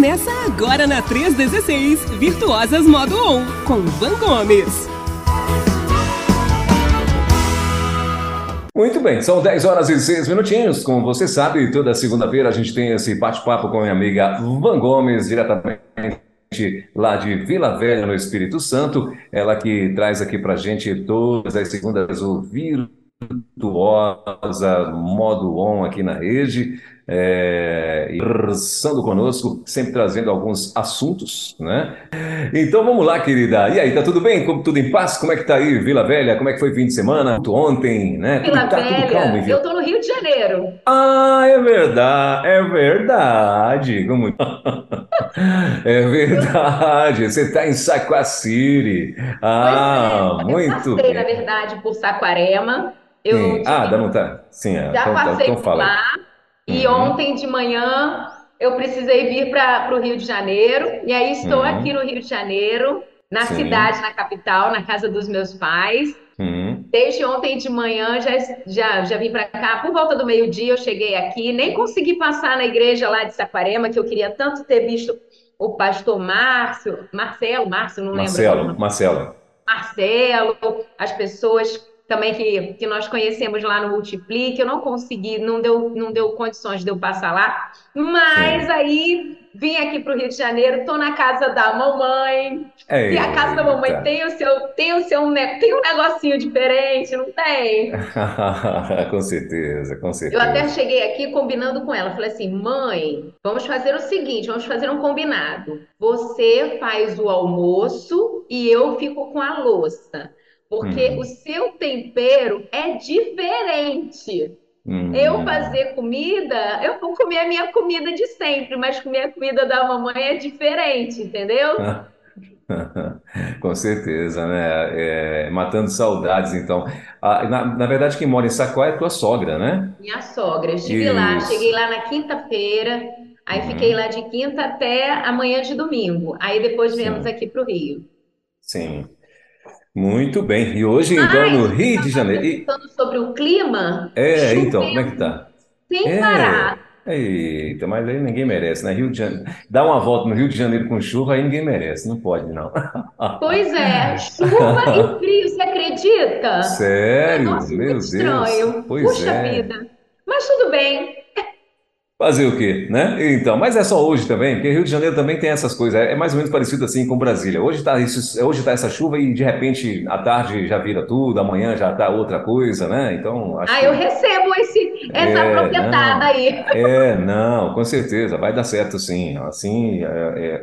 Começa agora na 316, Virtuosas Modo On, com Van Gomes. Muito bem, são 10 horas e 6 minutinhos. Como você sabe, toda segunda-feira a gente tem esse bate-papo com a minha amiga Van Gomes, diretamente lá de Vila Velha, no Espírito Santo. Ela que traz aqui pra gente todas as segundas o Virtuosa Modo On aqui na rede é, conversando conosco, sempre trazendo alguns assuntos, né? Então vamos lá, querida. E aí, tá tudo bem? Tudo em paz? Como é que tá aí, Vila Velha? Como é que foi o fim de semana? Ontem, né? Vila tá Velha, tudo calmo, eu tô no Rio de Janeiro. Ah, é verdade, é verdade. Como... É verdade, você está em Saquaciri. Ah, é, muito eu passei, bem. na verdade, por Saquarema. Eu Sim. Ah, dá vontade. Sim, é. Já então, passei então por lá. E Uhum. ontem de manhã eu precisei vir para o Rio de Janeiro. E aí estou Uhum. aqui no Rio de Janeiro, na Sim. cidade, na capital, na casa dos meus pais. Uhum. Desde ontem de manhã já, já, já vim para cá. Por volta do meio-dia eu cheguei aqui. Nem consegui passar na igreja lá de Saquarema, que eu queria tanto ter visto o pastor Márcio, Marcelo, Márcio, não lembro. Marcelo, Marcelo. Marcelo, as pessoas também que, que nós conhecemos lá no Multiplique, eu não consegui, não deu, não deu condições de eu passar lá, mas Sim. aí vim aqui para o Rio de Janeiro, estou na casa da mamãe, e a casa da mamãe Eita. tem o seu, tem o seu, tem um negocinho diferente, não tem? Com certeza, com Eu certeza. até cheguei aqui combinando com ela. Falei assim, mãe, vamos fazer o seguinte, vamos fazer um combinado. Você faz o almoço e eu fico com a louça. Porque Hum. o seu tempero é diferente. Hum. Eu fazer comida, eu vou comer a minha comida de sempre, mas comer a comida da mamãe é diferente, entendeu? Com certeza, né? É, matando saudades, então. Ah, na, na verdade, quem mora em Saquá é tua sogra, né? Minha sogra. Estive lá, cheguei lá na quinta-feira, aí Uhum. fiquei lá de quinta até amanhã de domingo. Aí depois viemos Sim. aqui para o Rio. Sim. Muito bem. E hoje, então, no Rio de Janeiro. E- sobre o clima, é, então, como é que tá? sem É. parar. Eita, mas aí ninguém merece, né? Rio de Janeiro. Dar uma volta no Rio de Janeiro com chuva, aí ninguém merece. Não pode, não. Pois é, chuva e frio, você acredita? Sério? Nossa, Meu Deus. estranho. Pois Puxa é. vida. Mas tudo bem. Fazer o quê, né? Então, mas é só hoje também, porque Rio de Janeiro também tem essas coisas. É mais ou menos parecido assim com Brasília. Hoje tá isso, hoje tá essa chuva e de repente à tarde já vira tudo, amanhã já tá outra coisa, né? Então, acho Ah, que eu recebo esse, essa É, não. aí. é, não, com certeza, vai dar certo sim. Assim, é,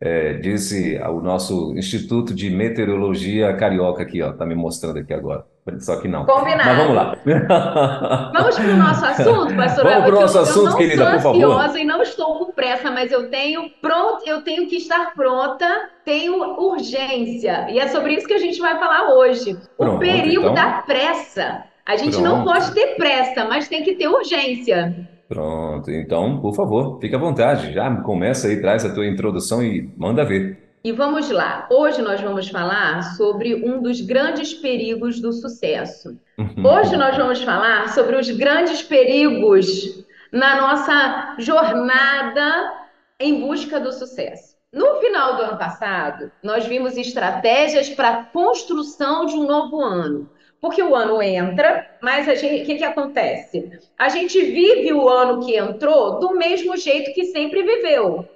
é, é, disse o nosso Instituto de Meteorologia Carioca aqui, ó, tá me mostrando aqui agora. Só que não. Combinado. Mas vamos lá. Vamos para o nosso assunto, pastora? Vamos pro Porque nosso eu, assunto, eu não querida, sou por favor. ansiosa e não estou com pressa, mas eu tenho pronto, eu tenho que estar pronta, tenho urgência. E é sobre isso que a gente vai falar hoje. O Pronto, perigo então. da pressa. A gente não Pronto. pode ter pressa, mas tem que ter urgência. Pronto, então, por favor, fique à vontade. Já começa aí, traz a tua introdução e manda ver. E vamos lá. Hoje nós vamos falar sobre um dos grandes perigos do sucesso. Hoje nós vamos falar sobre os grandes perigos na nossa jornada em busca do sucesso. No final do ano passado, nós vimos estratégias para a construção de um novo ano. Porque o ano entra, mas o que que acontece? A gente vive o ano que entrou do mesmo jeito que sempre viveu.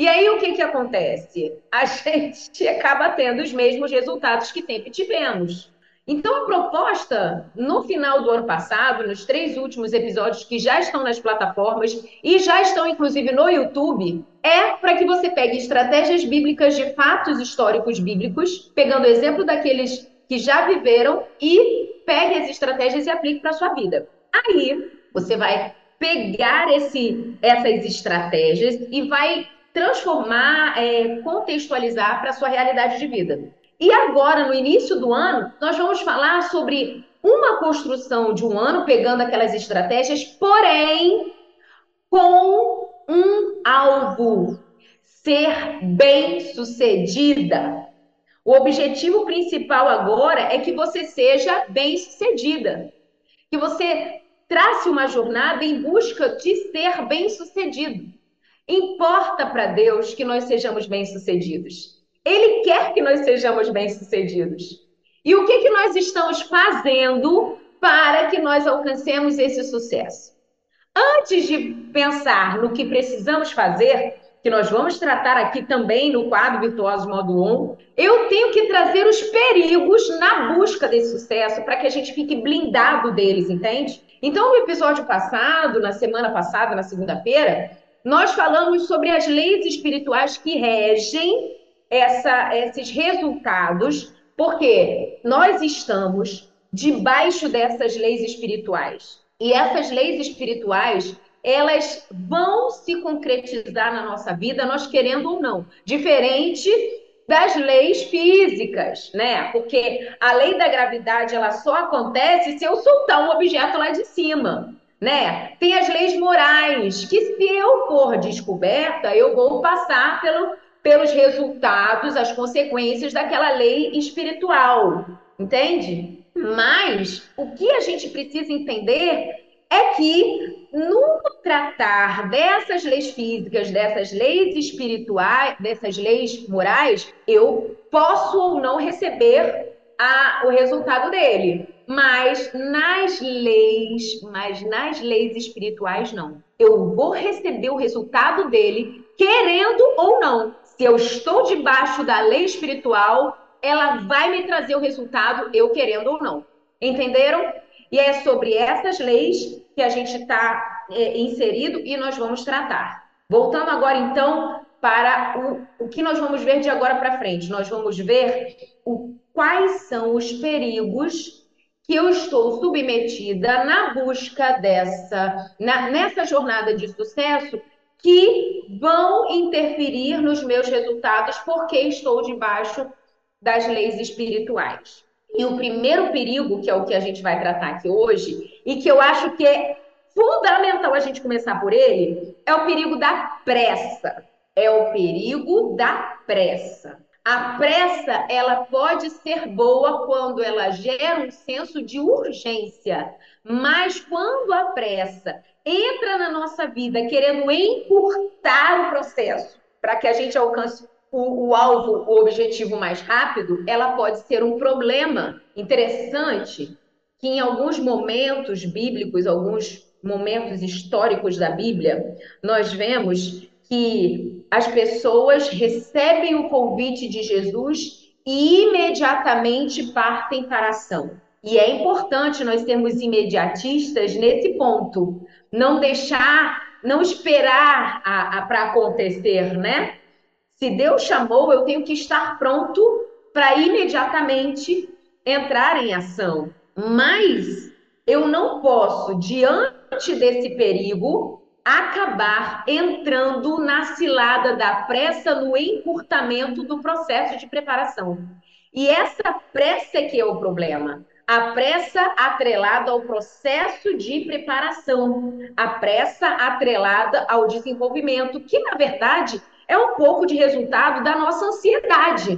E aí o que que acontece? A gente acaba tendo os mesmos resultados que sempre tivemos. Então, a proposta, no final do ano passado, nos três últimos episódios que já estão nas plataformas e já estão, inclusive, no YouTube, é para que você pegue estratégias bíblicas de fatos históricos bíblicos, pegando exemplo daqueles que já viveram e pegue as estratégias e aplique para a sua vida. Aí, você vai pegar esse, essas estratégias e vai transformar, é, contextualizar para a sua realidade de vida. E agora, no início do ano, nós vamos falar sobre uma construção de um ano, pegando aquelas estratégias, porém com um alvo: ser bem-sucedida. O objetivo principal agora é que você seja bem-sucedida, que você trace uma jornada em busca de ser bem-sucedido. Importa para Deus que nós sejamos bem-sucedidos. Ele quer que nós sejamos bem-sucedidos. E o que, que nós estamos fazendo para que nós alcancemos esse sucesso? Antes de pensar no que precisamos fazer, que nós vamos tratar aqui também no quadro Virtuosos Modo 1, eu tenho que trazer os perigos na busca desse sucesso para que a gente fique blindado deles, entende? Então, no episódio passado, na semana passada, na segunda-feira, nós falamos sobre as leis espirituais que regem essa, esses resultados, porque nós estamos debaixo dessas leis espirituais. E essas leis espirituais, elas vão se concretizar na nossa vida, nós querendo ou não. Diferente das leis físicas, né? Porque a lei da gravidade ela só acontece se eu soltar um objeto lá de cima, né? Tem as leis morais, que se eu for descoberta, eu vou passar pelo, pelos resultados, as consequências daquela lei espiritual, entende? Mas o que a gente precisa entender é que no tratar dessas leis físicas, dessas leis espirituais, dessas leis morais, eu posso ou não receber a, o resultado dele. Mas nas leis, mas nas leis espirituais não. Eu vou receber o resultado dele, querendo ou não. Se eu estou debaixo da lei espiritual, ela vai me trazer o resultado, eu querendo ou não. Entenderam? E é sobre essas leis que a gente está é, inserido e nós vamos tratar. Voltando agora, então, para o, o que nós vamos ver de agora para frente. Nós vamos ver o, quais são os perigos que eu estou submetida na busca dessa, na, nessa jornada de sucesso que vão interferir nos meus resultados porque estou debaixo das leis espirituais. E o primeiro perigo, que é o que a gente vai tratar aqui hoje, e que eu acho que é fundamental a gente começar por ele, é o perigo da pressa. É o perigo da pressa. A pressa, ela pode ser boa quando ela gera um senso de urgência, mas quando a pressa entra na nossa vida querendo encurtar o processo para que a gente alcance o, o, alvo, o objetivo mais rápido, ela pode ser um problema interessante que em alguns momentos bíblicos, alguns momentos históricos da Bíblia, nós vemos que as pessoas recebem o convite de Jesus e imediatamente partem para a ação. E é importante nós sermos imediatistas nesse ponto, não deixar, não esperar para acontecer, né? Se Deus chamou, eu tenho que estar pronto para imediatamente entrar em ação. Mas eu não posso, diante desse perigo, acabar entrando na cilada da pressa, no encurtamento do processo de preparação. E essa pressa é que é o problema. A pressa atrelada ao processo de preparação, a pressa atrelada ao desenvolvimento, que na verdade é um pouco de resultado da nossa ansiedade,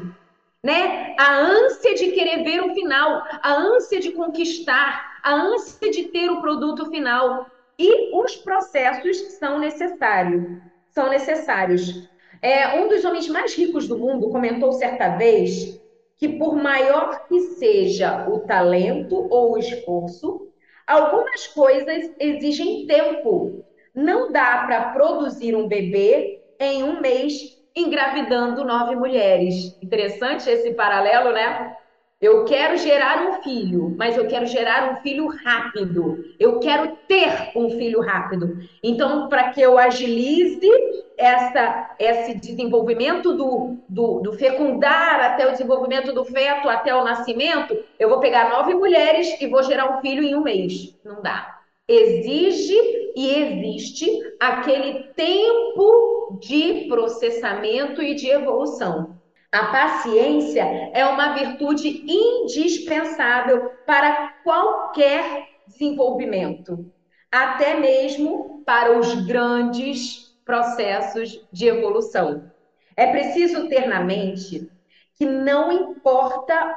né? A ânsia de querer ver o final, a ânsia de conquistar, a ânsia de ter o produto final. E os processos são necessários. São necessários. É, um dos homens mais ricos do mundo comentou certa vez que, por maior que seja o talento ou o esforço, algumas coisas exigem tempo. Não dá para produzir um bebê em um mês engravidando nove mulheres. Interessante esse paralelo, né? Eu quero gerar um filho, mas eu quero gerar um filho rápido. Eu quero ter um filho rápido. Então, para que eu agilize essa, esse desenvolvimento do, do, do, fecundar até o desenvolvimento do feto, até o nascimento, eu vou pegar nove mulheres e vou gerar um filho em um mês. Não dá. Exige e existe aquele tempo de processamento e de evolução. A paciência é uma virtude indispensável para qualquer desenvolvimento, até mesmo para os grandes processos de evolução. É preciso ter na mente que não importa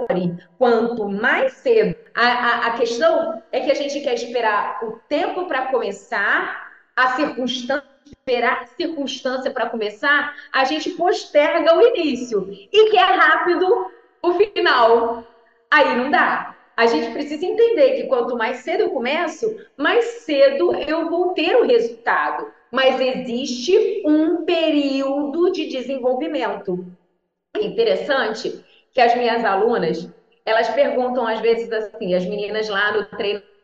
quanto mais cedo. A, a, a questão é que a gente quer esperar o tempo para começar, a circunstância esperar circunstância para começar, a gente posterga o início e quer rápido o final. Aí não dá. A gente precisa entender que quanto mais cedo eu começo, mais cedo eu vou ter o resultado. Mas existe um período de desenvolvimento. É interessante que as minhas alunas, elas perguntam às vezes assim, as meninas lá no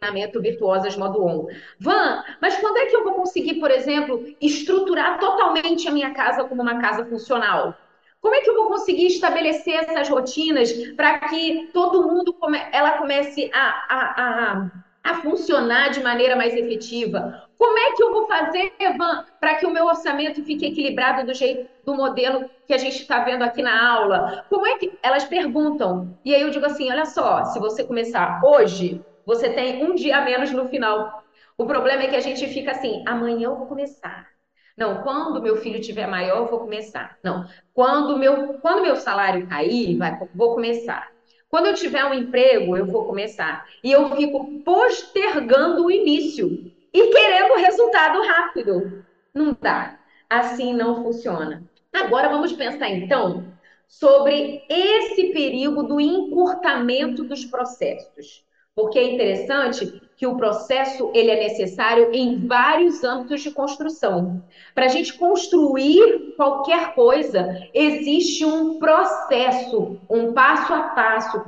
treinamento Virtuosas Modo On. Van, mas quando é que eu vou conseguir, por exemplo, estruturar totalmente a minha casa como uma casa funcional? Como é que eu vou conseguir estabelecer essas rotinas para que todo mundo come, ela comece a, a, a, a, funcionar de maneira mais efetiva? Como é que eu vou fazer, Evan, para que o meu orçamento fique equilibrado do jeito do modelo que a gente está vendo aqui na aula? Como é que elas perguntam? E aí eu digo assim: olha só, se você começar hoje, você tem um dia a menos no final. O problema é que a gente fica assim: amanhã eu vou começar. Não, quando meu filho tiver maior, eu vou começar. Não, quando meu, quando meu salário cair, vai, vou começar. Quando eu tiver um emprego, eu vou começar. E eu fico postergando o início e querendo resultado rápido. Não dá. Assim não funciona. Agora vamos pensar então sobre esse perigo do encurtamento dos processos. Porque é interessante que o processo ele é necessário em vários âmbitos de construção. Para a gente construir qualquer coisa, existe um processo, um passo a passo,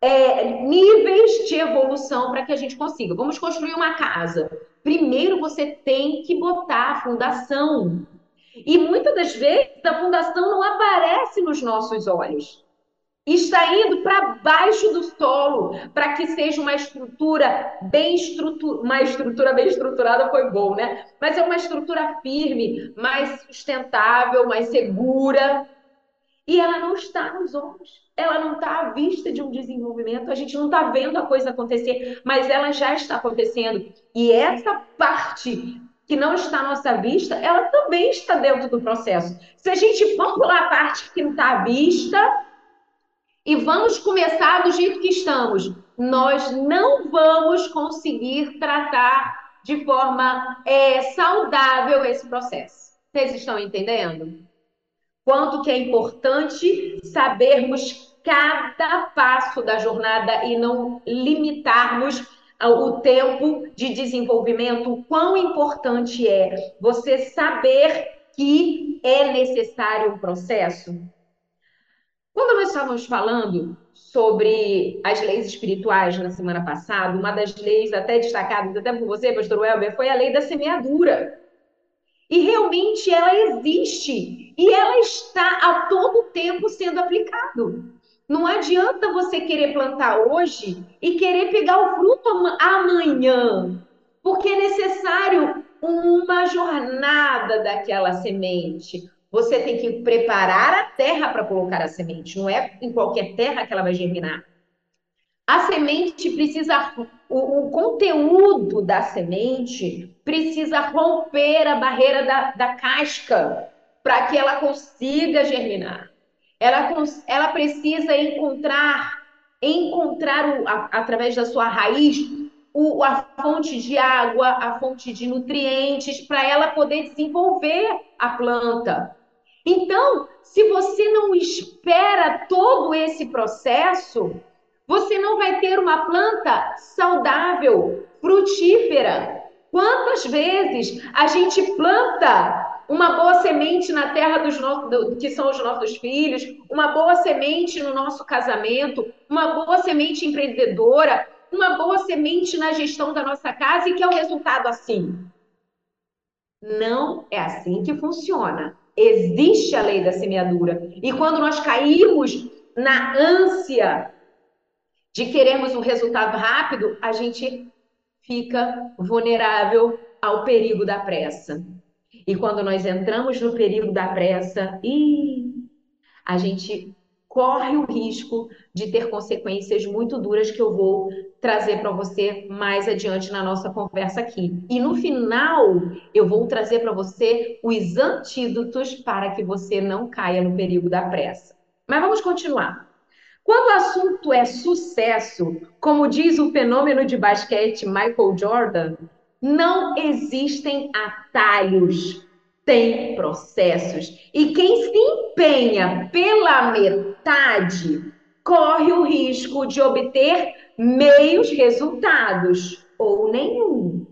é, níveis de evolução para que a gente consiga. Vamos construir uma casa. Primeiro você tem que botar a fundação. E muitas das vezes a fundação não aparece nos nossos olhos está indo para baixo do solo para que seja uma estrutura bem estrutura, uma estrutura bem estruturada foi bom, né? Mas é uma estrutura firme, mais sustentável, mais segura. E ela não está nos olhos, ela não está à vista de um desenvolvimento, a gente não está vendo a coisa acontecer, mas ela já está acontecendo. E essa parte que não está à nossa vista, ela também está dentro do processo. Se a gente for pular a parte que não está à vista, e vamos começar do jeito que estamos. Nós não vamos conseguir tratar de forma é, saudável esse processo. Vocês estão entendendo? Quanto que é importante sabermos cada passo da jornada e não limitarmos o tempo de desenvolvimento, o quão importante é você saber que é necessário um processo. Quando nós estávamos falando sobre as leis espirituais na semana passada, uma das leis até destacadas até por você, pastor Welber, foi a lei da semeadura. E realmente ela existe e ela está a todo tempo sendo aplicado. Não adianta você querer plantar hoje e querer pegar o fruto amanhã, porque é necessário uma jornada daquela semente, você tem que preparar a terra para colocar a semente. Não é em qualquer terra que ela vai germinar. A semente precisa, o, o conteúdo da semente precisa romper a barreira da, da casca para que ela consiga germinar. Ela, ela precisa encontrar, encontrar o, a, através da sua raiz o, a fonte de água, a fonte de nutrientes, para ela poder desenvolver a planta. Então, se você não espera todo esse processo, você não vai ter uma planta saudável, frutífera. Quantas vezes a gente planta uma boa semente na terra dos no... do... que são os nossos filhos, uma boa semente no nosso casamento, uma boa semente empreendedora, uma boa semente na gestão da nossa casa e que é o resultado assim? Não é assim que funciona. Existe a lei da semeadura. E quando nós caímos na ânsia de querermos um resultado rápido, a gente fica vulnerável ao perigo da pressa. E quando nós entramos no perigo da pressa, e a gente corre o risco de ter consequências muito duras que eu vou trazer para você mais adiante na nossa conversa aqui. E no final, eu vou trazer para você os antídotos para que você não caia no perigo da pressa. Mas vamos continuar. Quando o assunto é sucesso, como diz o fenômeno de basquete Michael Jordan, Não existem atalhos, tem processos. E quem se empenha pela metade corre o risco de obter meios resultados ou nenhum.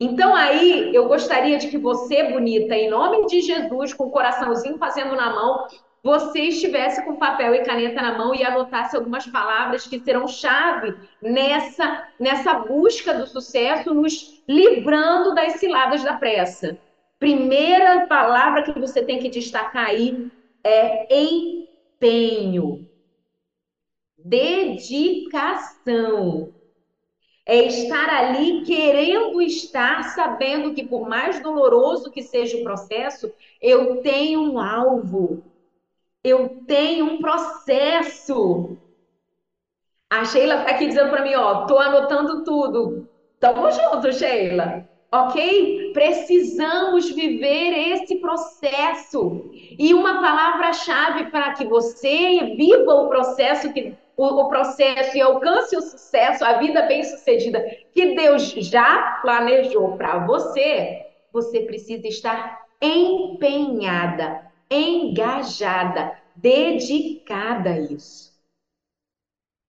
Então aí eu gostaria de que você, bonita, em nome de Jesus, com o coraçãozinho fazendo na mão, você estivesse com papel e caneta na mão e anotasse algumas palavras que serão chave nessa, nessa busca do sucesso, nos livrando das ciladas da pressa. Primeira palavra que você tem que destacar aí é empenho, dedicação. É estar ali querendo estar, sabendo que por mais doloroso que seja o processo, eu tenho um alvo eu tenho um processo. A Sheila está aqui dizendo para mim, ó, tô anotando tudo. Tamo junto, Sheila. Ok? Precisamos viver esse processo. E uma palavra-chave para que você viva o processo, que, o, o processo e alcance o sucesso, a vida bem-sucedida que Deus já planejou para você, você precisa estar empenhada engajada, dedicada a isso.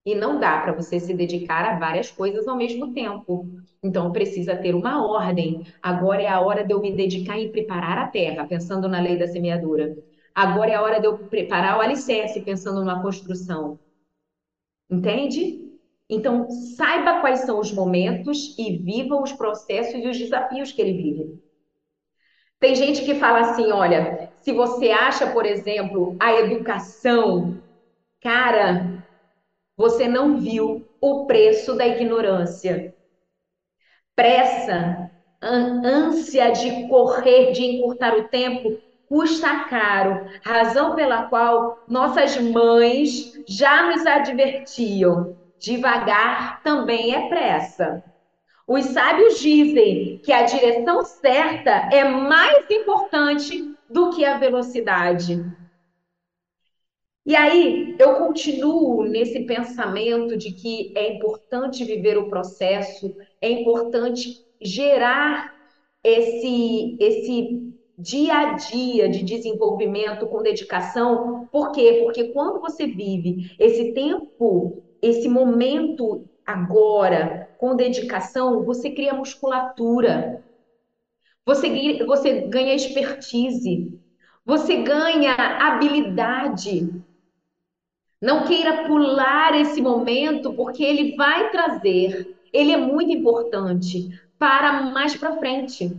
E não dá para você se dedicar a várias coisas ao mesmo tempo. Então precisa ter uma ordem. Agora é a hora de eu me dedicar e preparar a terra, pensando na lei da semeadura. Agora é a hora de eu preparar o alicerce, pensando numa construção. Entende? Então, saiba quais são os momentos e viva os processos e os desafios que ele vive. Tem gente que fala assim: olha, se você acha, por exemplo, a educação cara, você não viu o preço da ignorância. Pressa, ânsia de correr, de encurtar o tempo, custa caro, razão pela qual nossas mães já nos advertiam: devagar também é pressa. Os sábios dizem que a direção certa é mais importante do que a velocidade. E aí eu continuo nesse pensamento de que é importante viver o processo, é importante gerar esse esse dia a dia de desenvolvimento com dedicação. Por quê? Porque quando você vive esse tempo, esse momento agora, com dedicação, você cria musculatura, você, você ganha expertise, você ganha habilidade. Não queira pular esse momento, porque ele vai trazer, ele é muito importante para mais para frente.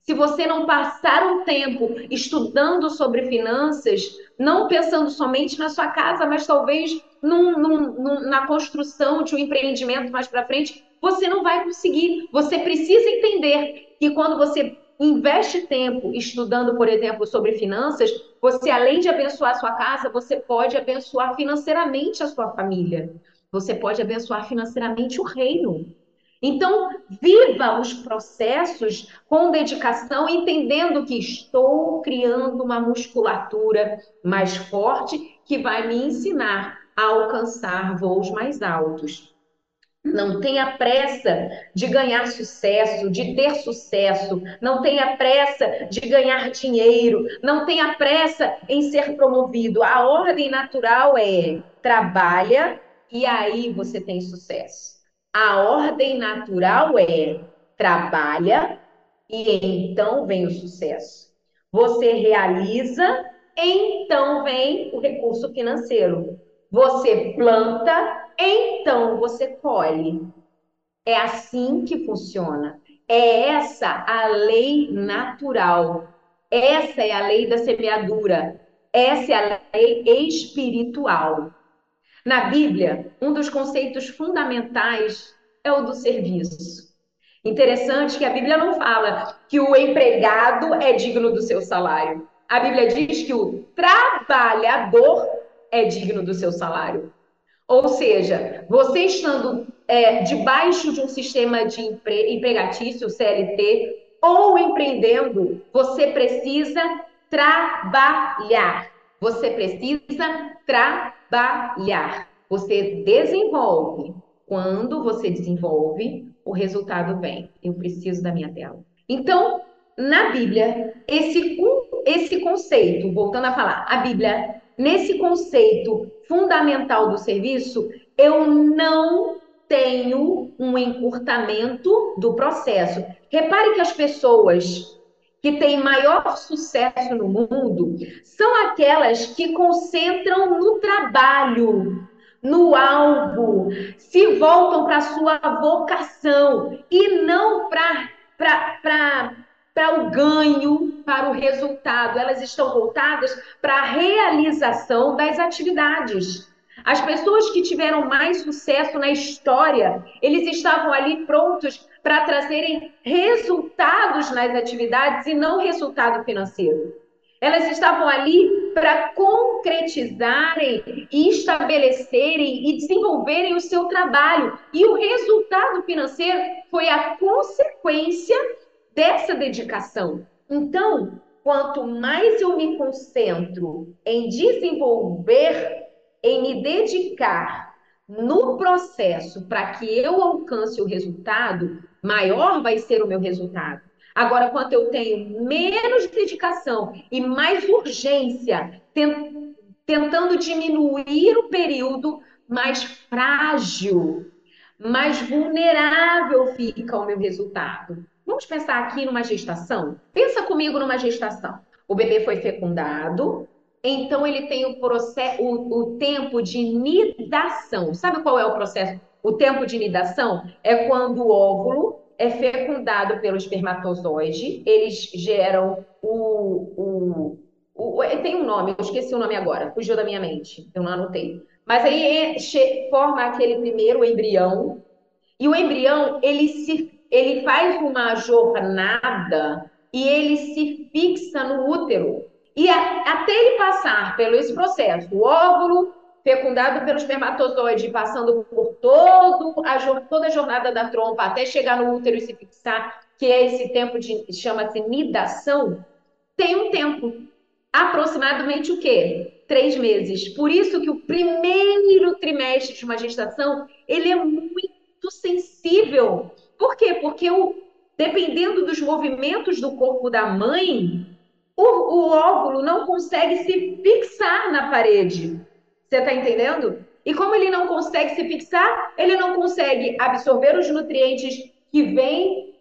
Se você não passar um tempo estudando sobre finanças, não pensando somente na sua casa, mas talvez num, num, num, na construção de um empreendimento mais para frente, você não vai conseguir. Você precisa entender que quando você investe tempo estudando, por exemplo, sobre finanças, você, além de abençoar a sua casa, você pode abençoar financeiramente a sua família. Você pode abençoar financeiramente o reino. Então, viva os processos com dedicação, entendendo que estou criando uma musculatura mais forte que vai me ensinar a alcançar voos mais altos. Não tenha pressa de ganhar sucesso, de ter sucesso. Não tenha pressa de ganhar dinheiro. Não tenha pressa em ser promovido. A ordem natural é trabalha e aí você tem sucesso. A ordem natural é trabalha e então vem o sucesso. Você realiza, então vem o recurso financeiro. Você planta, então você colhe. É assim que funciona. É essa a lei natural. Essa é a lei da semeadura. Essa é a lei espiritual. Na Bíblia, um dos conceitos fundamentais é o do serviço. Interessante que a Bíblia não fala que o empregado é digno do seu salário. A Bíblia diz que o trabalhador é digno do seu salário. Ou seja, você estando é, debaixo de um sistema de empre empregatício, CLT, ou empreendendo, você precisa trabalhar. Você precisa trabalhar. Você desenvolve. Quando você desenvolve, o resultado vem. Eu preciso da minha tela. Então, na Bíblia, esse, esse conceito, voltando a falar, a Bíblia, nesse conceito fundamental do serviço, eu não tenho um encurtamento do processo. Repare que as pessoas que têm maior sucesso no mundo são aquelas que concentram no trabalho, no alvo, se voltam para a sua vocação e não para para o ganho, para o resultado. Elas estão voltadas para a realização das atividades. As pessoas que tiveram mais sucesso na história, eles estavam ali prontos para trazerem resultados nas atividades e não resultado financeiro. Elas estavam ali para concretizarem estabelecerem e desenvolverem o seu trabalho. E o resultado financeiro foi a consequência dessa dedicação. Então, quanto mais eu me concentro em desenvolver, em me dedicar no processo para que eu alcance o resultado, maior vai ser o meu resultado. Agora, quanto eu tenho menos dedicação e mais urgência, tentando diminuir o período, mais frágil, mais vulnerável fica o meu resultado. Vamos pensar aqui numa gestação? Pensa comigo numa gestação. O bebê foi fecundado, então ele tem o, processo, o, tempo de nidação. Sabe qual é o processo? O tempo de nidação é quando o óvulo é fecundado pelo espermatozoide, eles geram o, o, o, Tem um nome, eu esqueci o nome agora, fugiu da minha mente, eu não anotei. Mas aí forma aquele primeiro embrião, e o embrião ele se ele faz uma jornada e ele se fixa no útero. E a, até ele passar pelo esse processo, o óvulo fecundado pelo espermatozoide, passando por todo a, toda a jornada da trompa até chegar no útero e se fixar, que é esse tempo de chama-se nidação, tem um tempo. Aproximadamente o quê? Três meses. Por isso que o primeiro trimestre de uma gestação ele é muito sensível por quê? Porque o, dependendo dos movimentos do corpo da mãe, o, o óvulo não consegue se fixar na parede. Você está entendendo? E como ele não consegue se fixar, ele não consegue absorver os nutrientes que vêm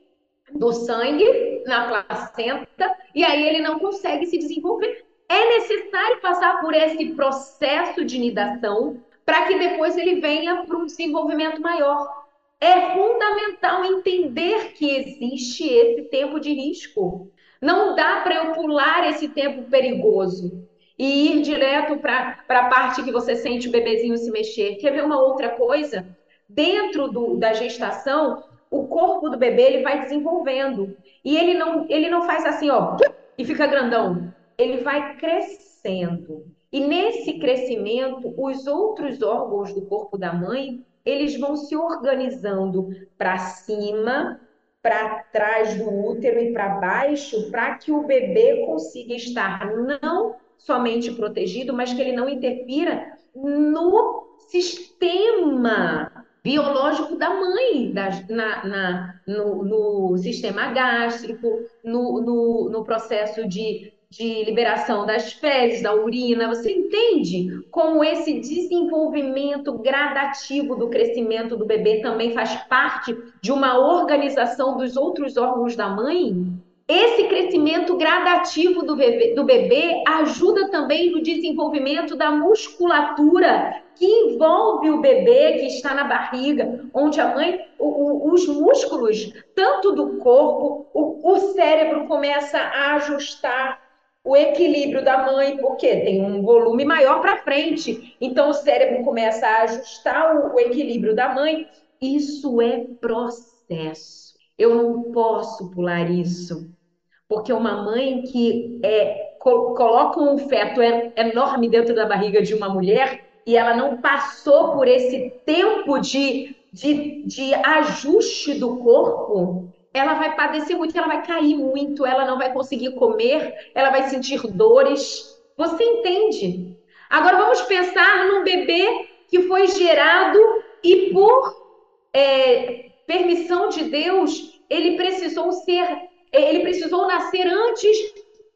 do sangue na placenta, e aí ele não consegue se desenvolver. É necessário passar por esse processo de nidação para que depois ele venha para um desenvolvimento maior. É fundamental entender que existe esse tempo de risco. Não dá para eu pular esse tempo perigoso e ir direto para a parte que você sente o bebezinho se mexer. Quer ver uma outra coisa? Dentro do, da gestação, o corpo do bebê ele vai desenvolvendo e ele não, ele não faz assim, ó, e fica grandão. Ele vai crescendo. E nesse crescimento, os outros órgãos do corpo da mãe eles vão se organizando para cima, para trás do útero e para baixo, para que o bebê consiga estar não somente protegido, mas que ele não interfira no sistema biológico da mãe, da, na, na no, no, sistema gástrico, no, no, no processo de de liberação das fezes, da urina, você entende como esse desenvolvimento gradativo do crescimento do bebê também faz parte de uma organização dos outros órgãos da mãe? Esse crescimento gradativo do bebê, do bebê ajuda também no desenvolvimento da musculatura que envolve o bebê que está na barriga, onde a mãe, o, o, os músculos, tanto do corpo, o, o cérebro começa a ajustar o equilíbrio da mãe, porque tem um volume maior para frente. Então, o cérebro começa a ajustar o, o equilíbrio da mãe. Isso é processo. Eu não posso pular isso. Porque uma mãe que é, coloca um feto enorme dentro da barriga de uma mulher e ela não passou por esse tempo de, de, de ajuste do corpo, ela vai padecer muito, ela vai cair muito, ela não vai conseguir comer, ela vai sentir dores. Você entende? Agora vamos pensar num bebê que foi gerado e por é, permissão de Deus, ele precisou ser, ele precisou nascer antes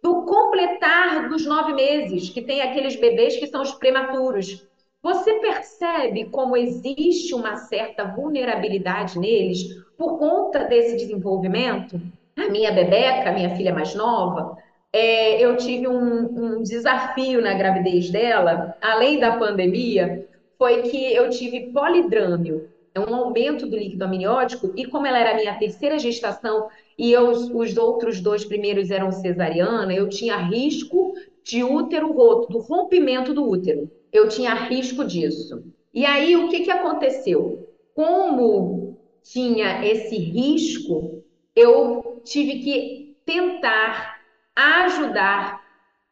do completar dos nove meses, que tem aqueles bebês que são os prematuros. Você percebe como existe uma certa vulnerabilidade neles por conta desse desenvolvimento? A minha bebeca, minha filha mais nova, é, eu tive um, um desafio na gravidez dela, além da pandemia, foi que eu tive polidrâmio, é um aumento do líquido amniótico, e como ela era a minha terceira gestação e eu, os outros dois primeiros eram cesariana, eu tinha risco de útero roto, do rompimento do útero. Eu tinha risco disso. E aí, o que, que aconteceu? Como tinha esse risco, eu tive que tentar ajudar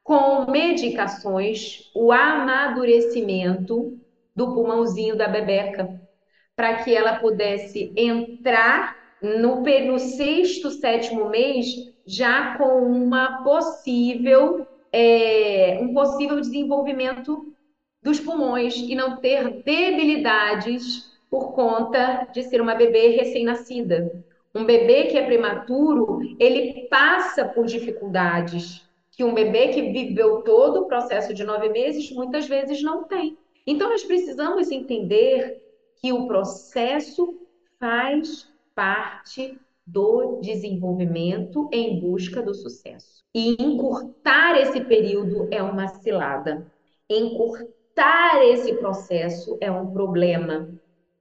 com medicações o amadurecimento do pulmãozinho da bebeca, para que ela pudesse entrar no, no sexto, sétimo mês já com uma possível, é, um possível desenvolvimento dos pulmões e não ter debilidades por conta de ser uma bebê recém-nascida. Um bebê que é prematuro, ele passa por dificuldades que um bebê que viveu todo o processo de nove meses muitas vezes não tem. Então, nós precisamos entender que o processo faz parte do desenvolvimento em busca do sucesso. E encurtar esse período é uma cilada. Encurtar esse processo é um problema.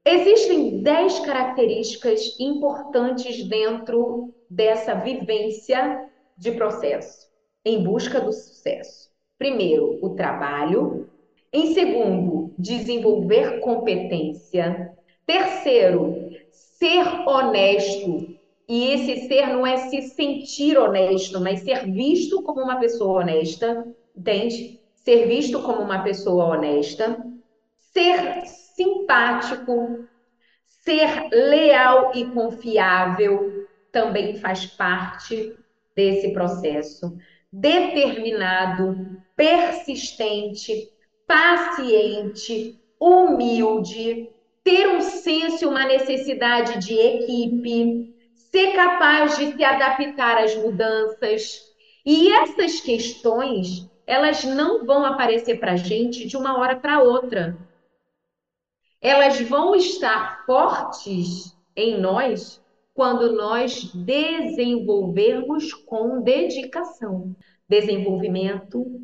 Existem 10 características importantes dentro dessa vivência de processo em busca do sucesso. Primeiro, o trabalho. Em segundo, desenvolver competência. Terceiro, ser honesto. E esse ser não é se sentir honesto, mas ser visto como uma pessoa honesta, entende? Ser visto como uma pessoa honesta, ser simpático, ser leal e confiável também faz parte desse processo. Determinado, persistente, paciente, humilde, ter um senso e uma necessidade de equipe, ser capaz de se adaptar às mudanças. E essas questões, elas não vão aparecer para a gente de uma hora para outra. Elas vão estar fortes em nós quando nós desenvolvermos com dedicação. Desenvolvimento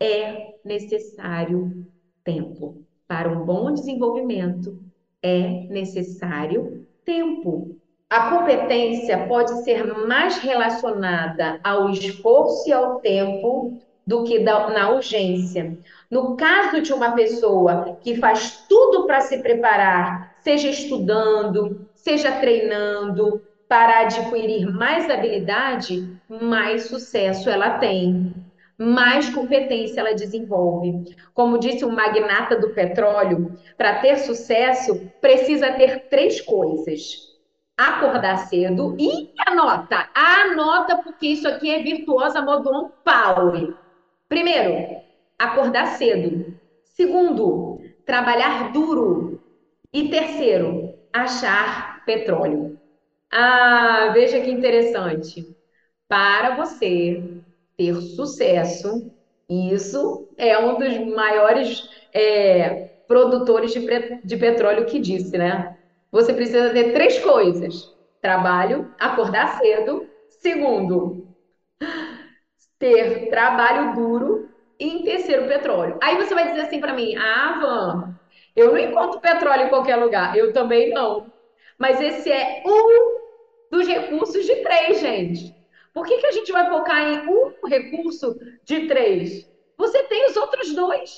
é necessário tempo. Para um bom desenvolvimento, é necessário tempo. A competência pode ser mais relacionada ao esforço e ao tempo do que na urgência. No caso de uma pessoa que faz tudo para se preparar, seja estudando, seja treinando, para adquirir mais habilidade, mais sucesso ela tem mais competência ela desenvolve. Como disse o magnata do petróleo, para ter sucesso, precisa ter três coisas: acordar cedo e anota, anota, porque isso aqui é virtuosa modo power. Primeiro, acordar cedo. Segundo, trabalhar duro. E terceiro, achar petróleo. Ah, veja que interessante. Para você ter sucesso, isso é um dos maiores é, produtores de, de petróleo que disse, né? Você precisa ter três coisas: trabalho, acordar cedo. Segundo, ter trabalho duro. E em terceiro, petróleo. Aí você vai dizer assim para mim: Ah, Van, eu não encontro petróleo em qualquer lugar. Eu também não. Mas esse é um dos recursos de três, gente. Por que, que a gente vai focar em um recurso de três? Você tem os outros dois.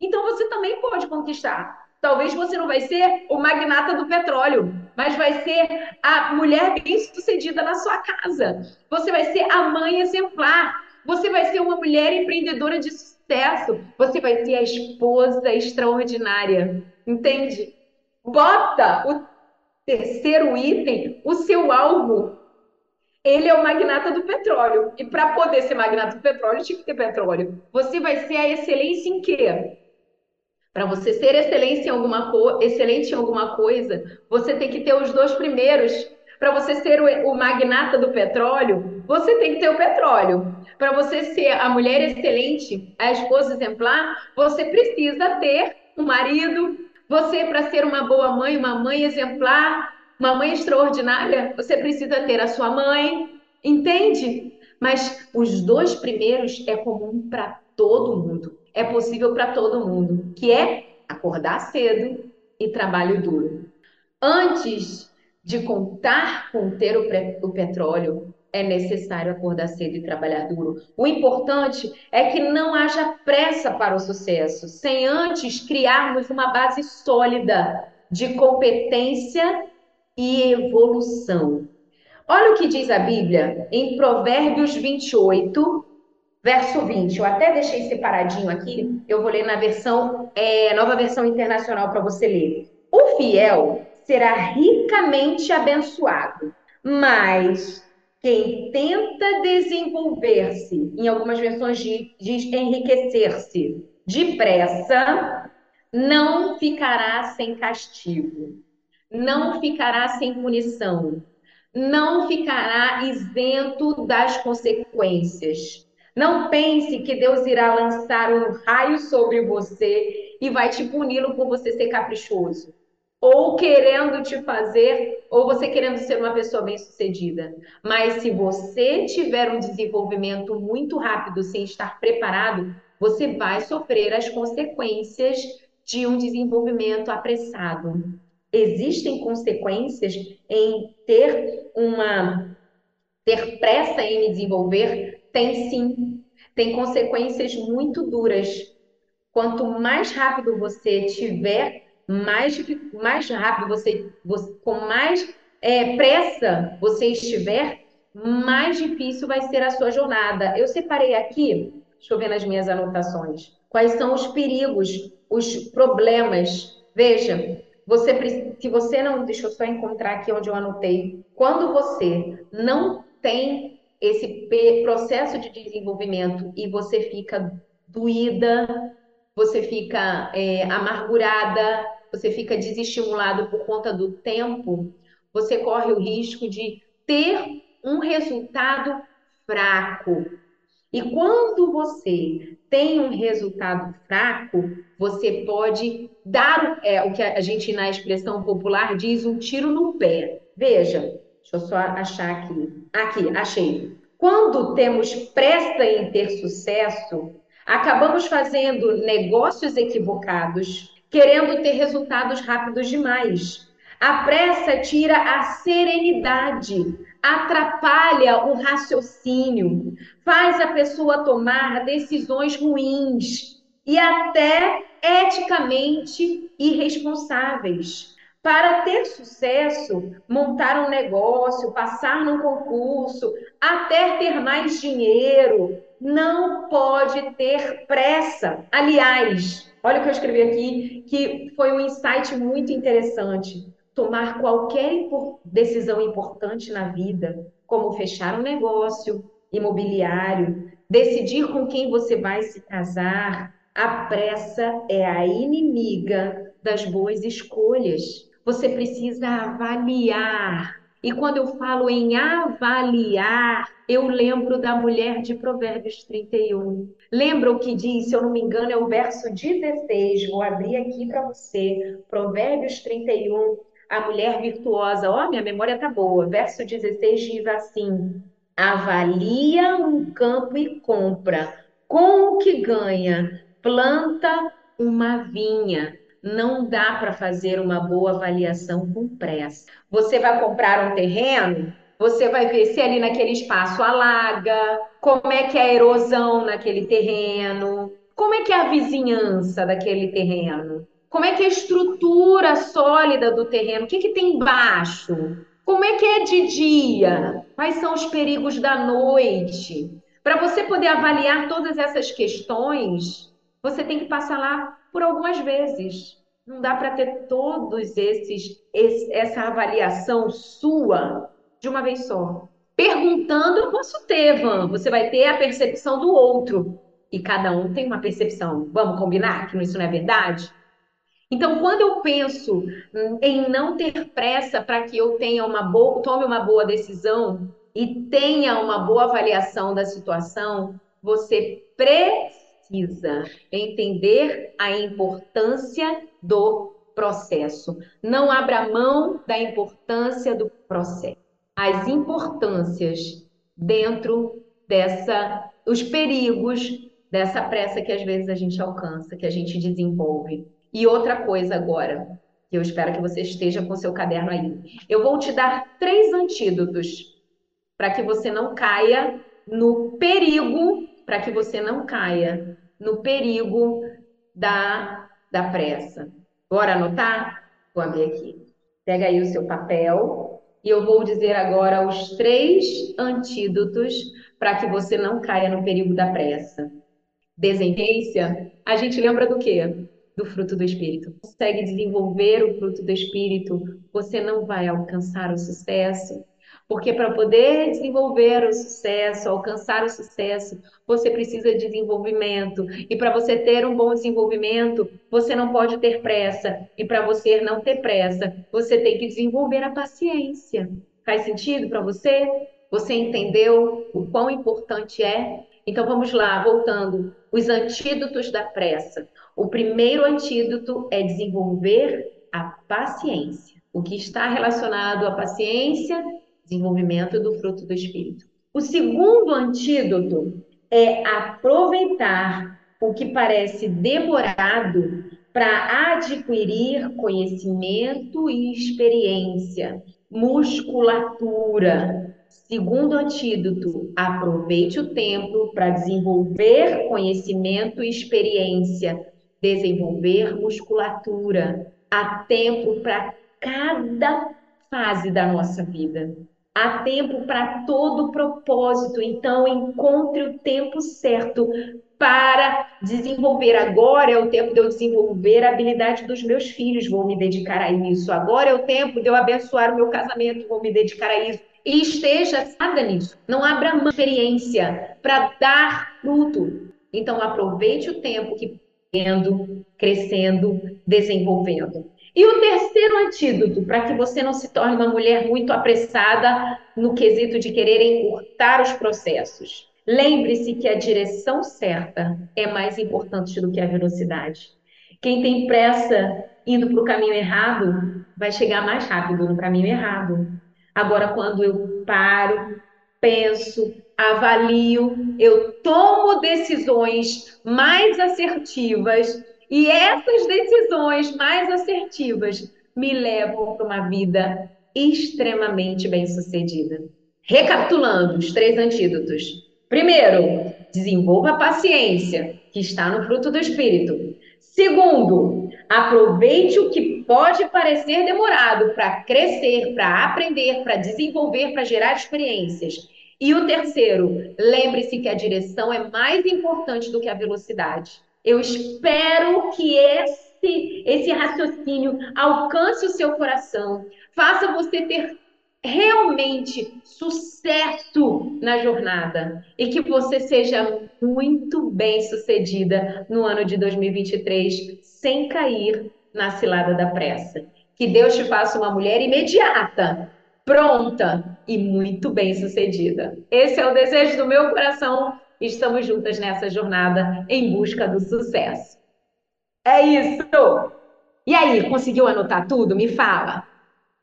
Então você também pode conquistar. Talvez você não vai ser o magnata do petróleo, mas vai ser a mulher bem-sucedida na sua casa. Você vai ser a mãe exemplar. Você vai ser uma mulher empreendedora de sucesso. Você vai ser a esposa extraordinária. Entende? Bota o terceiro item, o seu alvo ele é o magnata do petróleo. E para poder ser magnata do petróleo, tinha que ter petróleo. Você vai ser a excelência em quê? Para você ser excelente em alguma excelente em alguma coisa, você tem que ter os dois primeiros. Para você ser o magnata do petróleo, você tem que ter o petróleo. Para você ser a mulher excelente, a esposa exemplar, você precisa ter um marido. Você, para ser uma boa mãe, uma mãe exemplar, uma mãe extraordinária, você precisa ter a sua mãe. Entende? Mas os dois primeiros é comum para todo mundo. É possível para todo mundo, que é acordar cedo e trabalho duro. Antes de contar com ter o, o petróleo, é necessário acordar cedo e trabalhar duro. O importante é que não haja pressa para o sucesso, sem antes criarmos uma base sólida de competência e evolução. Olha o que diz a Bíblia em Provérbios 28, verso 20. Eu até deixei separadinho aqui, eu vou ler na versão, é, nova versão internacional para você ler. O fiel será ricamente abençoado, mas quem tenta desenvolver-se, em algumas versões diz enriquecer-se depressa, não ficará sem castigo, não ficará sem punição, não ficará isento das consequências. Não pense que Deus irá lançar um raio sobre você e vai te puni-lo por você ser caprichoso ou querendo te fazer, ou você querendo ser uma pessoa bem-sucedida. Mas se você tiver um desenvolvimento muito rápido sem estar preparado, você vai sofrer as consequências de um desenvolvimento apressado. Existem consequências em ter uma ter pressa em me desenvolver? Tem sim. Tem consequências muito duras. Quanto mais rápido você tiver mais, mais rápido você, você com mais é, pressa você estiver, mais difícil vai ser a sua jornada. Eu separei aqui, deixa eu ver nas minhas anotações, quais são os perigos, os problemas. Veja, você, se você não, deixa eu só encontrar aqui onde eu anotei. Quando você não tem esse processo de desenvolvimento e você fica doída, você fica é, amargurada, você fica desestimulado por conta do tempo, você corre o risco de ter um resultado fraco. E quando você tem um resultado fraco, você pode dar é, o que a gente, na expressão popular, diz um tiro no pé. Veja, deixa eu só achar aqui. Aqui, achei. Quando temos pressa em ter sucesso, acabamos fazendo negócios equivocados querendo ter resultados rápidos demais. A pressa tira a serenidade, atrapalha o raciocínio, faz a pessoa tomar decisões ruins e até eticamente irresponsáveis. Para ter sucesso, montar um negócio, passar num concurso, até ter mais dinheiro, não pode ter pressa. Aliás, Olha o que eu escrevi aqui, que foi um insight muito interessante. Tomar qualquer decisão importante na vida, como fechar um negócio imobiliário, decidir com quem você vai se casar, a pressa é a inimiga das boas escolhas. Você precisa avaliar e quando eu falo em avaliar, eu lembro da mulher de Provérbios 31. Lembra o que diz, se eu não me engano, é o verso 16. Vou abrir aqui para você. Provérbios 31, a mulher virtuosa. Ó, oh, minha memória tá boa. Verso 16 diz assim: Avalia um campo e compra. Com o que ganha, planta uma vinha não dá para fazer uma boa avaliação com pressa. Você vai comprar um terreno, você vai ver se ali naquele espaço alaga, como é que é a erosão naquele terreno, como é que é a vizinhança daquele terreno, como é que é a estrutura sólida do terreno, o que, que tem embaixo, como é que é de dia, quais são os perigos da noite. Para você poder avaliar todas essas questões, você tem que passar lá por algumas vezes. Não dá para ter todos esses, esse, essa avaliação sua de uma vez só. Perguntando, eu posso ter, Van. Você vai ter a percepção do outro. E cada um tem uma percepção. Vamos combinar que isso não é verdade? Então, quando eu penso em não ter pressa para que eu tenha uma boa, tome uma boa decisão e tenha uma boa avaliação da situação, você precisa entender a importância do processo. Não abra mão da importância do processo. As importâncias dentro dessa, os perigos dessa pressa que às vezes a gente alcança, que a gente desenvolve. E outra coisa agora, que eu espero que você esteja com seu caderno aí. Eu vou te dar três antídotos para que você não caia no perigo, para que você não caia no perigo da, da pressa. Bora anotar? Vou abrir aqui. Pega aí o seu papel e eu vou dizer agora os três antídotos para que você não caia no perigo da pressa. Descendência, a gente lembra do quê? Do fruto do Espírito. Consegue desenvolver o fruto do Espírito, você não vai alcançar o sucesso porque para poder desenvolver o sucesso, alcançar o sucesso, você precisa de desenvolvimento. E para você ter um bom desenvolvimento, você não pode ter pressa. E para você não ter pressa, você tem que desenvolver a paciência. Faz sentido para você? Você entendeu o quão importante é? Então vamos lá, voltando. Os antídotos da pressa. O primeiro antídoto é desenvolver a paciência. O que está relacionado à paciência desenvolvimento do fruto do Espírito. O segundo antídoto é aproveitar o que parece demorado para adquirir conhecimento e experiência, musculatura. Segundo antídoto, aproveite o tempo para desenvolver conhecimento e experiência, desenvolver musculatura. Há tempo para cada fase da nossa vida. Há tempo para todo propósito, então encontre o tempo certo para desenvolver. Agora é o tempo de eu desenvolver a habilidade dos meus filhos, vou me dedicar a isso. Agora é o tempo de eu abençoar o meu casamento, vou me dedicar a isso. E esteja nada nisso. Não abra mão experiência para dar fruto. Então aproveite o tempo que crescendo, desenvolvendo. E o terceiro antídoto para que você não se torne uma mulher muito apressada no quesito de querer encurtar os processos. Lembre-se que a direção certa é mais importante do que a velocidade. Quem tem pressa indo para o caminho errado vai chegar mais rápido no caminho errado. Agora, quando eu paro, penso, avalio, eu tomo decisões mais assertivas e essas decisões mais assertivas me levam para uma vida extremamente bem-sucedida. Recapitulando os três antídotos. Primeiro, desenvolva a paciência, que está no fruto do espírito. Segundo, aproveite o que pode parecer demorado para crescer, para aprender, para desenvolver, para gerar experiências. E o terceiro, lembre-se que a direção é mais importante do que a velocidade. Eu espero que esse, esse raciocínio alcance o seu coração, faça você ter realmente sucesso na jornada e que você seja muito bem sucedida no ano de 2023 sem cair na cilada da pressa. Que Deus te faça uma mulher imediata, pronta e muito bem sucedida. Esse é o desejo do meu coração estamos juntas nessa jornada em busca do sucesso. É isso! E aí, conseguiu anotar tudo? Me fala.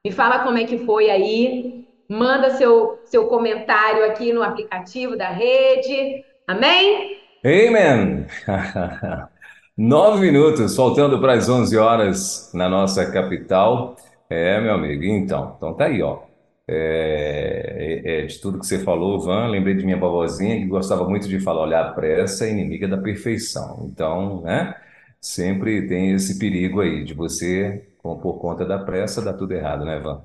Me fala como é que foi aí. Manda seu, seu comentário aqui no aplicativo da rede. Amém? Amen! Nove minutos, faltando para as 11 horas na nossa capital. É, meu amigo, então, então tá aí, ó. É, é, é, de tudo que você falou, Van, lembrei de minha vovozinha que gostava muito de falar: olha, a pressa é inimiga da perfeição. Então, né, sempre tem esse perigo aí de você, por conta da pressa, dar tudo errado, né, Van?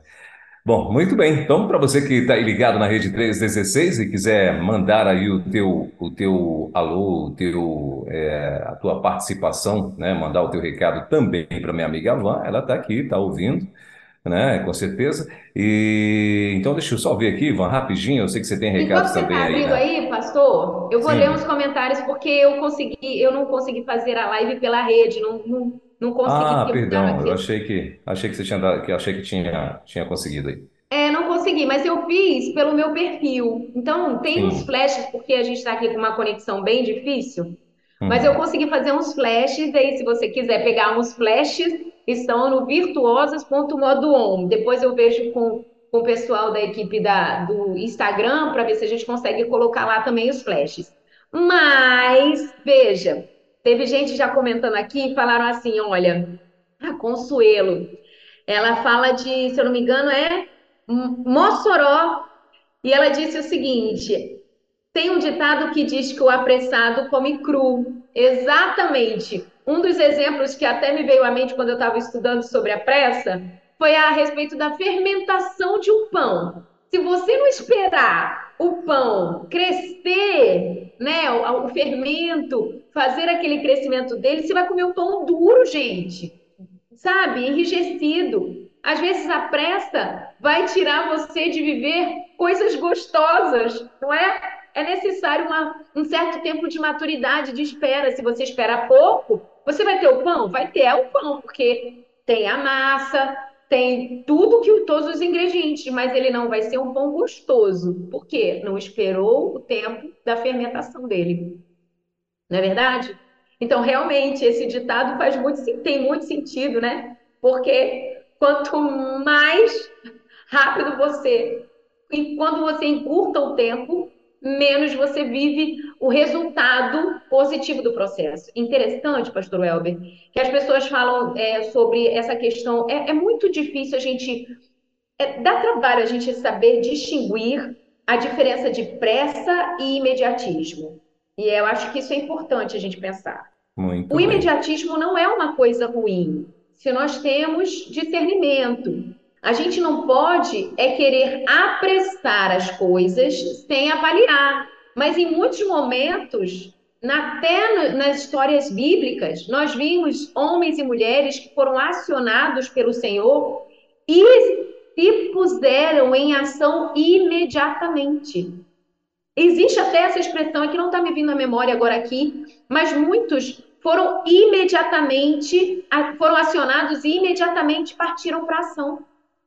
Bom, muito bem. Então, para você que está ligado na Rede 316 e quiser mandar aí o teu, o teu alô, o teu, é, a tua participação, né, mandar o teu recado também para minha amiga Van, ela está aqui, está ouvindo né? Com certeza. E então deixa eu só ver aqui, Ivan, rapidinho. Eu sei que você tem recados Enquanto também você está aí, né? aí, pastor, eu vou Sim. ler uns comentários porque eu consegui, eu não consegui fazer a live pela rede, não, não, não consegui Ah, perdão, eu aqui. achei que achei que você tinha dado- que achei que tinha tinha conseguido aí. É, não consegui, mas eu fiz pelo meu perfil. Então, tem uns Sim. flashes, porque a gente está aqui com uma conexão bem difícil, mas eu Uhum. consegui fazer uns flashes. Aí, se você quiser pegar uns flashes, estão no virtuosas.modo-on. Depois eu vejo com, com o pessoal da equipe da, do Instagram para ver se a gente consegue colocar lá também os flashes. Mas, veja, teve gente já comentando aqui e falaram assim: olha, a Consuelo. Ela fala de, se eu não me engano, é Mossoró. E ela disse o seguinte: tem um ditado que diz que o apressado come cru. Exatamente. Um dos exemplos que até me veio à mente quando eu estava estudando sobre a pressa foi a respeito da fermentação de um pão. Se você não esperar o pão crescer, né, o, o fermento, fazer aquele crescimento dele, você vai comer um pão duro, gente sabe, enrijecido. Às vezes a pressa vai tirar você de viver coisas gostosas, não é? É necessário uma- um certo tempo de maturidade, de espera. Se você espera pouco, você vai ter o pão? Vai ter é o pão, porque tem a massa, tem tudo que todos os ingredientes, mas ele não vai ser um pão gostoso. Por quê? Não esperou o tempo da fermentação dele. Não é verdade? Então, realmente, esse ditado faz muito, tem muito sentido, né? Porque quanto mais rápido você, quando você encurta o tempo, menos você vive o resultado positivo do processo. Interessante, Pastor Welber, que as pessoas falam é, sobre essa questão. É, é muito difícil a gente é, dá trabalho a gente saber distinguir a diferença de pressa e imediatismo. E eu acho que isso é importante a gente pensar. Muito O bem. imediatismo não é uma coisa ruim, se nós temos discernimento. A gente não pode é querer apressar as coisas sem avaliar. Mas em muitos momentos, até nas histórias bíblicas, nós vimos homens e mulheres que foram acionados pelo Senhor e se puseram em ação imediatamente. Existe até essa expressão, que não está me vindo à memória agora aqui, mas muitos foram imediatamente, foram acionados e imediatamente partiram para ação.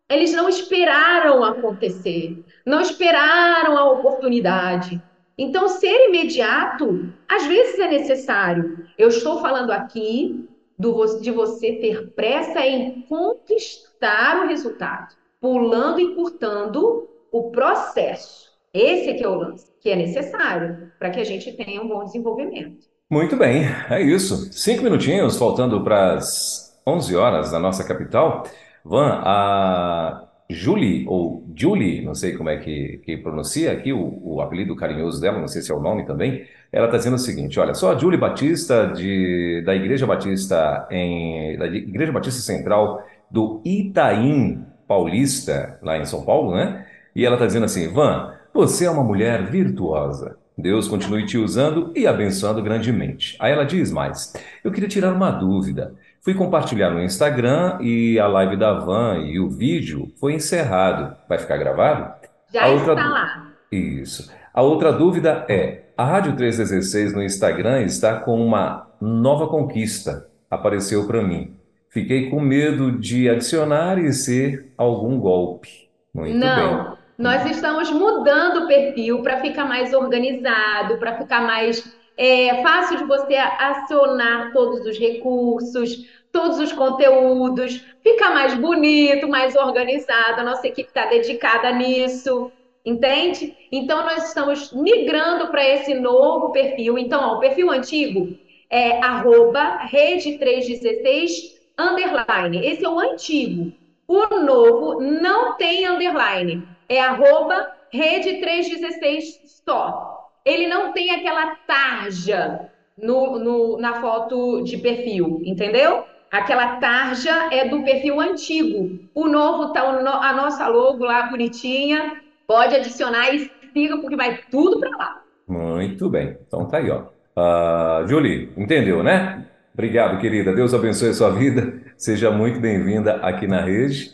Eles não esperaram acontecer, não esperaram a oportunidade. Então, ser imediato, às vezes é necessário. Eu estou falando aqui do- de você ter pressa em conquistar o resultado, pulando e encurtando o processo. Esse é que é o lance, que é necessário para que a gente tenha um bom desenvolvimento. Muito bem, é isso. Cinco minutinhos, faltando para as 11 horas da nossa capital. Van, a Julie, ou Julie, não sei como é que, que pronuncia aqui o, o apelido carinhoso dela, não sei se é o nome também. Ela está dizendo o seguinte: olha, sou a Julie Batista, de, da Igreja Batista, em, da Igreja Batista Central do Itaim Paulista, lá em São Paulo, né? E ela está dizendo assim: Van, você é uma mulher virtuosa. Deus continue te usando e abençoando grandemente. Aí ela diz mais: Eu queria tirar uma dúvida. Fui compartilhar no Instagram e a live da Van e o vídeo foi encerrado. Vai ficar gravado? A Já outra, está lá. isso. A outra dúvida é: a Rádio 316 no Instagram está com uma nova conquista. Apareceu para mim. Fiquei com medo de adicionar e ser algum golpe. Muito bem. Não, nós estamos mudando o perfil para ficar mais organizado, para ficar mais é, fácil de você acionar todos os recursos, todos os conteúdos, ficar mais bonito, mais organizado. A nossa equipe está dedicada nisso, entende? Então, nós estamos migrando para esse novo perfil. Então, ó, o perfil antigo é arroba rede316 underline. Esse é o antigo. O novo não tem underline, é arroba rede 316 só. Ele não tem aquela tarja no, no- na foto de perfil, entendeu? Aquela tarja é do perfil antigo. O novo tá a nossa logo lá bonitinha. Pode adicionar e siga, porque vai tudo para lá. Muito bem. Então tá aí, ó. Ah, Julie, entendeu, né? Obrigado, querida. Deus abençoe a sua vida. Seja muito bem-vinda aqui na rede.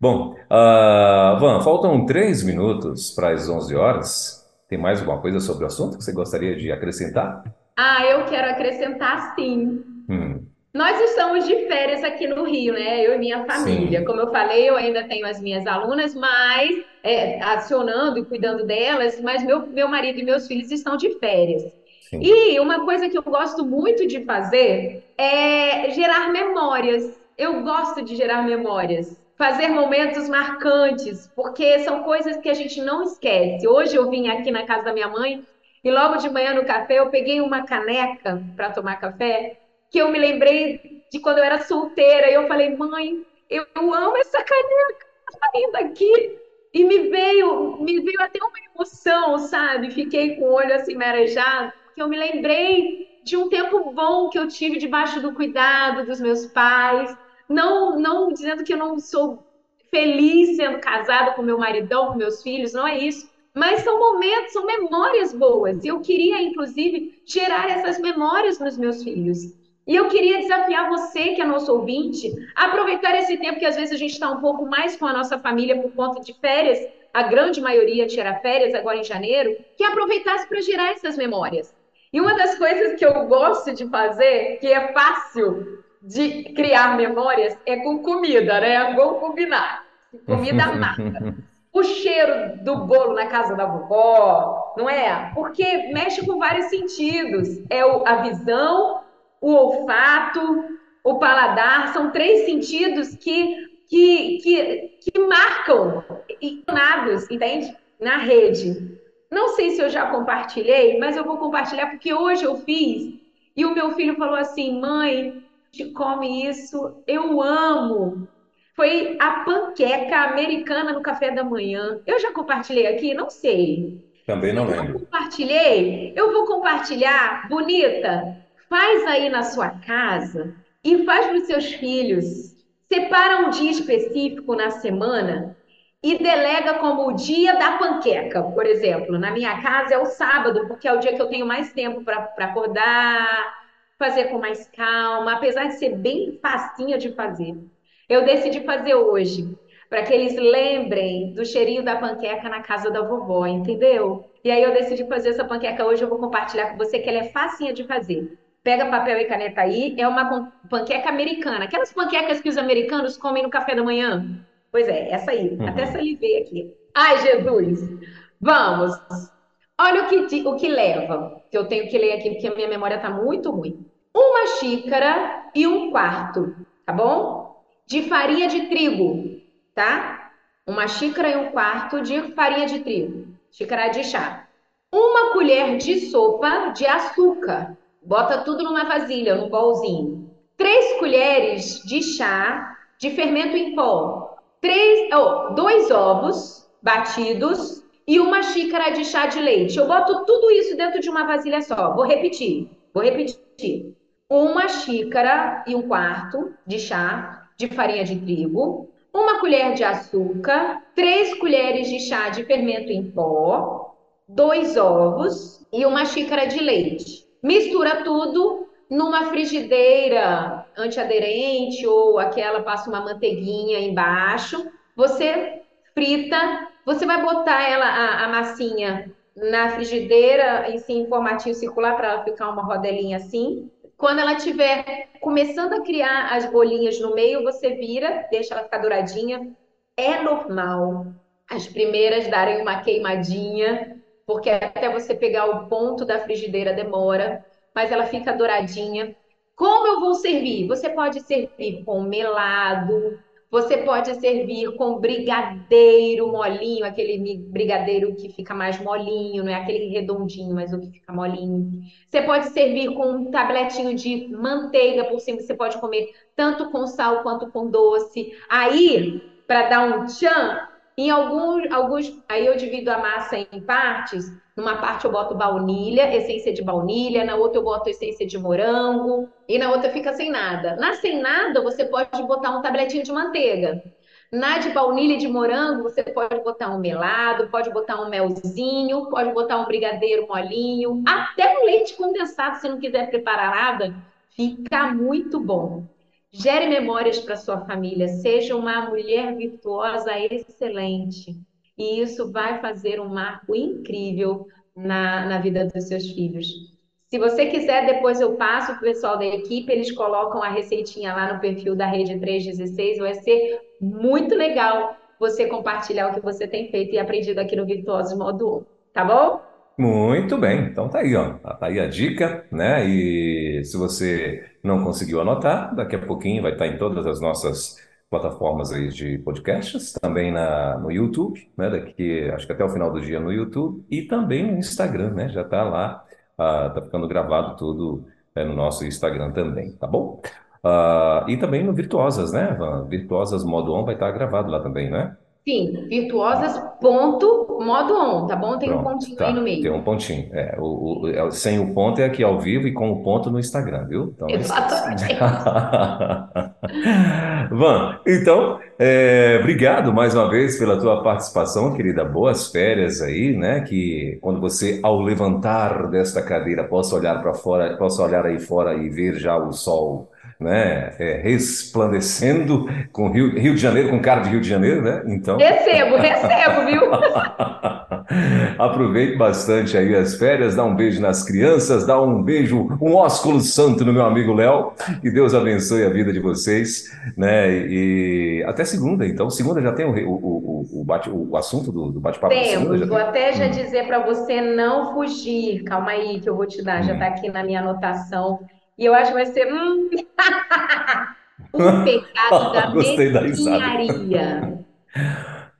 Bom, ah, Van, faltam três minutos para as 11 horas. Tem mais alguma coisa sobre o assunto que você gostaria de acrescentar? Ah, eu quero acrescentar sim. Hum, Nós estamos de férias aqui no Rio, né? Eu e minha família. Sim, Como eu falei, eu ainda tenho as minhas alunas, mas é, acionando e cuidando delas, mas meu, meu marido e meus filhos estão de férias. sim. E uma coisa que eu gosto muito de fazer é gerar memórias. Eu gosto de gerar memórias, fazer momentos marcantes, porque são coisas que a gente não esquece. Hoje eu vim aqui na casa da minha mãe e logo de manhã no café eu peguei uma caneca para tomar café que eu me lembrei de quando eu era solteira, e eu falei, mãe, eu, amo essa caneca, tá ainda aqui. E me veio, me veio até uma emoção, sabe? Fiquei com o olho assim marejado, porque eu me lembrei de um tempo bom que eu tive debaixo do cuidado dos meus pais. Não, não dizendo que eu não sou feliz sendo casada com meu maridão, com meus filhos, não é isso. Mas são momentos, são memórias boas. E eu queria, inclusive, gerar essas memórias nos meus filhos. E eu queria desafiar você, que é nosso ouvinte, a aproveitar esse tempo que às vezes a gente está um pouco mais com a nossa família por conta de férias, a grande maioria tira férias agora em janeiro, que aproveitasse para gerar essas memórias. E uma das coisas que eu gosto de fazer, que é fácil de criar memórias, é com comida, né? Vamos combinar. Comida mata. O cheiro do bolo na casa da vovó, não é? Porque mexe com vários sentidos. É a visão, o olfato, o paladar, são três sentidos que, que, que, que marcam, nados, entende? Na rede. Não sei se eu já compartilhei, mas eu vou compartilhar porque hoje eu fiz e o meu filho falou assim: mãe, te come isso, eu amo. Foi a panqueca americana no café da manhã. Eu já compartilhei aqui? Não sei. Também não lembro. compartilhei, eu vou compartilhar. Bonita, faz aí na sua casa e faz para os seus filhos. Separa um dia específico na semana e delega como o dia da panqueca, por exemplo. Na minha casa é o sábado, porque é o dia que eu tenho mais tempo para acordar, fazer com mais calma, apesar de ser bem facinha de fazer. Eu decidi fazer hoje, para que eles lembrem do cheirinho da panqueca na casa da vovó, entendeu? E aí eu decidi fazer essa panqueca hoje, eu vou compartilhar com você que ela é facinha de fazer. Pega papel e caneta aí, é uma panqueca americana, aquelas panquecas que os americanos comem no café da manhã. Pois é, essa aí. Até Uhum. salivei aqui. Ai, Jesus! Vamos! Olha o que, o que leva, que eu tenho que ler aqui, porque a minha memória está muito ruim. Uma xícara e um quarto, tá bom? De farinha de trigo, tá? Uma xícara e um quarto de farinha de trigo, xícara de chá. Uma colher de sopa de açúcar. Bota tudo numa vasilha, num bolzinho. Três colheres de chá de fermento em pó. Três, oh, dois ovos batidos e uma xícara de chá de leite. Eu boto tudo isso dentro de uma vasilha só. Vou repetir. Vou repetir. Uma xícara e um quarto de chá de farinha de trigo, uma colher de açúcar, três colheres de chá de fermento em pó, dois ovos e uma xícara de leite. Mistura tudo numa frigideira antiaderente ou aquela passa uma manteiguinha embaixo. Você frita, você vai botar ela a, a massinha na frigideira em, formatinho circular para ela ficar uma rodelinha assim. Quando ela estiver começando a criar as bolinhas no meio, você vira, deixa ela ficar douradinha. É normal as primeiras darem uma queimadinha, porque até você pegar o ponto da frigideira demora, mas ela fica douradinha. Como eu vou servir? Você pode servir com melado, você pode servir com brigadeiro molinho, aquele brigadeiro que fica mais molinho, não é aquele redondinho, mas o que fica molinho. Você pode servir com um tabletinho de manteiga por cima, você pode comer tanto com sal quanto com doce. Aí, para dar um tchan, em alguns, alguns, aí eu divido a massa em partes. Numa parte eu boto baunilha, essência de baunilha, na outra eu boto essência de morango, e na outra fica sem nada. Na sem nada, você pode botar um tabletinho de manteiga. Na de baunilha e de morango, você pode botar um melado, pode botar um melzinho, pode botar um brigadeiro molinho, até um leite condensado, se não quiser preparar nada, fica muito bom. Gere memórias para sua família, seja uma mulher virtuosa excelente. E isso vai fazer um marco incrível na, na vida dos seus filhos. Se você quiser, depois eu passo para o pessoal da equipe, eles colocam a receitinha lá no perfil da Rede 316. Vai ser muito legal você compartilhar o que você tem feito e aprendido aqui no Virtuosos Modo 1, tá bom? Muito bem, então tá aí, ó. Tá aí a dica, né? E se você não conseguiu anotar, daqui a pouquinho vai estar em todas as nossas plataformas aí de podcasts, também na, no YouTube, né? Daqui, acho que até o final do dia no YouTube, e também no Instagram, né? Já tá lá, ah, tá ficando gravado tudo é, no nosso Instagram também, tá bom? Ah, e também no Virtuosas, né? Virtuosas Modo On vai estar gravado lá também, né? Sim, virtuosas, ponto, modo on, tá bom? Tem um Pronto, pontinho tá. aí no Tem meio. um pontinho. É, o, o- é, sem o ponto é aqui ao vivo e com o ponto no Instagram, viu? Então esqueça. Exatamente. Van, então, é, obrigado mais uma vez pela tua participação, querida. Boas férias aí, né? Que quando você, ao levantar desta cadeira, possa olhar para fora, possa olhar aí fora e ver já o sol, né? é, resplandecendo com Rio, Rio de Janeiro, com cara de Rio de Janeiro, né? Então. Recebo, recebo, viu? Aproveite bastante aí as férias, dá um beijo nas crianças, dá um beijo, um ósculo santo no meu amigo Léo. Que Deus abençoe a vida de vocês, né? E até segunda, então. Segunda já tem o, o, o, o, bate, o assunto do, do bate-papo da segunda? Temos, Já vou tem? até já Hum, dizer para você não fugir. Calma aí que eu vou te dar, já hum. tá aqui na minha anotação. E eu acho que vai ser hum, o pecado da Gostei da mesquinharia.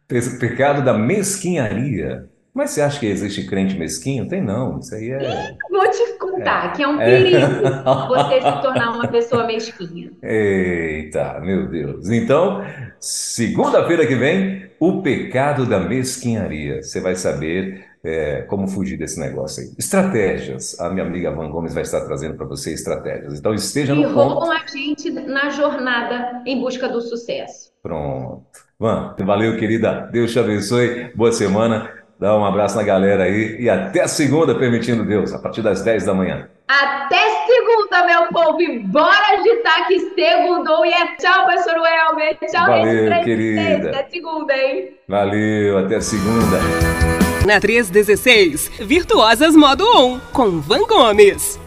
Esse pecado da mesquinharia. Mas você acha que existe crente mesquinho? Tem não. Isso aí é. Vou te contar que é um É. perigo você se tornar uma pessoa mesquinha. Eita, meu Deus. Então, segunda-feira que vem, o pecado da mesquinharia. Você vai saber é, como fugir desse negócio aí. Estratégias. A minha amiga Van Gomes vai estar trazendo para você estratégias. Então, esteja E no ponto. roubam a gente na jornada em busca do sucesso. Pronto. Van, valeu, querida. Deus te abençoe. Boa semana. Dá um abraço na galera aí. E até segunda, permitindo Deus, a partir das 10 da manhã. Até segunda, meu povo, e bora agitar que segundou e é tchau, professor Welmer. Tchau, Valeu, Rede 316. querida. Até segunda, hein? Valeu, até segunda. Na 316, Virtuosas Modo On, com Van Gomes.